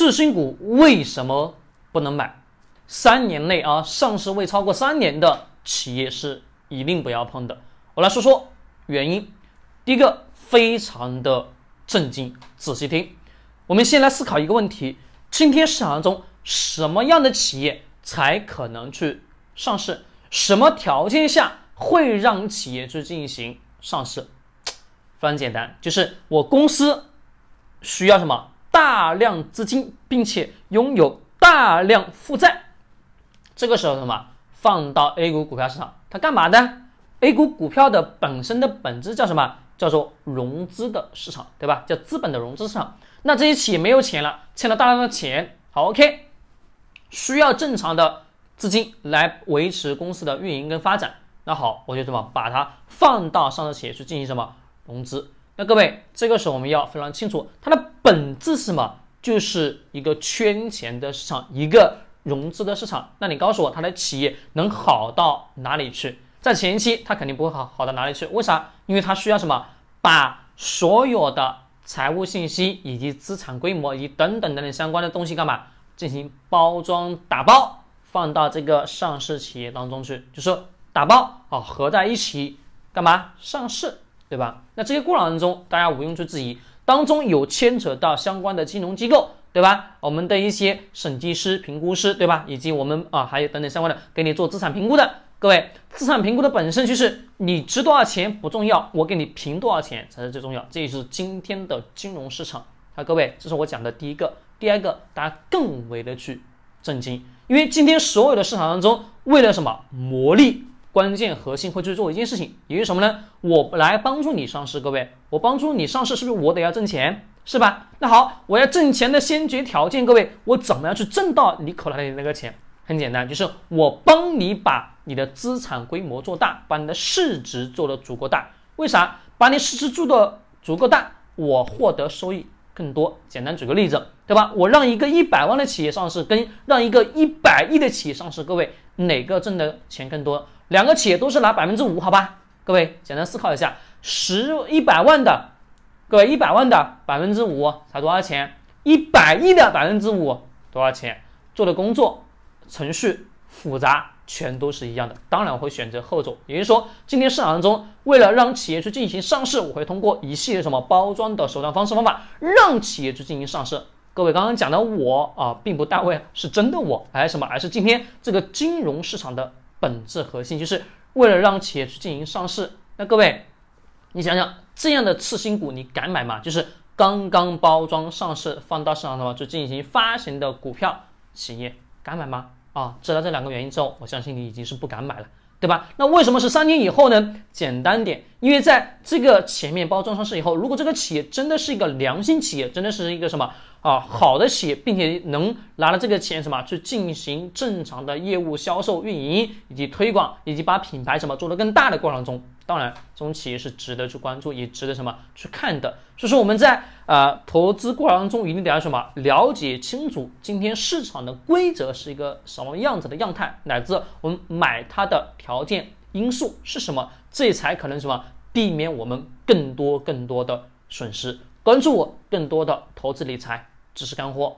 次新股为什么不能买？三年内啊，上市未超过三年的企业是一定不要碰的。我来说说原因。第一个，非常的震惊，仔细听。我们先来思考一个问题：今天市场中什么样的企业才可能去上市？什么条件下会让企业去进行上市？非常简单，就是我公司需要什么大量资金，并且拥有大量负债。这个时候什么放到 A 股股票市场，它干嘛呢？A 股股票的本身的本质叫什么？叫做融资的市场，对吧？叫资本的融资市场。那这些企业没有钱了，欠了大量的钱，好，OK，需要正常的资金来维持公司的运营跟发展。那好，我就什么把它放到上市企业去进行什么融资？那各位，这个时候我们要非常清楚，它的本质是什么？就是一个圈钱的市场，一个。融资的市场，那你告诉我，它的企业能好到哪里去？在前期，它肯定不会好好到哪里去。为啥？因为它需要什么？把所有的财务信息以及资产规模以及等等等等相关的东西干嘛？进行包装打包，放到这个上市企业当中去，就是打包啊，合在一起干嘛？上市，对吧？那这些过程当中，大家毋庸去质疑，当中有牵扯到相关的金融机构。对吧？我们的一些审计师、评估师，对吧？以及我们啊，还有等等相关的给你做资产评估的各位，资产评估的本身就是你值多少钱不重要，我给你评多少钱才是最重要。这也是今天的金融市场啊，各位，这是我讲的第一个。第二个，大家更为的去震惊，因为今天所有的市场当中，为了什么魔力？关键核心会去做一件事情，也就是什么呢？我来帮助你上市，各位，我帮助你上市，是不是我得要挣钱？是吧？那好，我要挣钱的先决条件，各位，我怎么样去挣到你口袋里那个钱？很简单，就是我帮你把你的资产规模做大，把你的市值做得足够大。为啥？把你市值做的足够大，我获得收益更多。简单举个例子，对吧？我让一个一百万的企业上市，跟让一个一百亿的企业上市，各位哪个挣的钱更多？两个企业都是拿百分之五，好吧？各位简单思考一下，十一百万的。各位，一百万的百分之五才多少钱？一百亿的百分之五多少钱？做的工作程序复杂，全都是一样的。当然，我会选择后者。也就是说，今天市场当中，为了让企业去进行上市，我会通过一系列什么包装的手段、方式、方法，让企业去进行上市。各位刚刚讲的我啊，并不代表是真的我，还是什么？而是今天这个金融市场的本质核心，就是为了让企业去进行上市。那各位。你想想这样的次新股，你敢买吗？就是刚刚包装上市，放到市场上就进行发行的股票企业，敢买吗？啊，知道这两个原因之后，我相信你已经是不敢买了，对吧？那为什么是三年以后呢？简单点，因为在这个前面包装上市以后，如果这个企业真的是一个良心企业，真的是一个什么？啊，好的企业，并且能拿了这个钱什么去进行正常的业务销售、运营以及推广，以及把品牌什么做得更大的过程中，当然这种企业是值得去关注，也值得什么去看的。所以说我们在呃投资过程当中一定得要什么了解清楚今天市场的规则是一个什么样子的样态，乃至我们买它的条件因素是什么，这才可能什么避免我们更多更多的损失。关注我更多的投资理财。知识干货。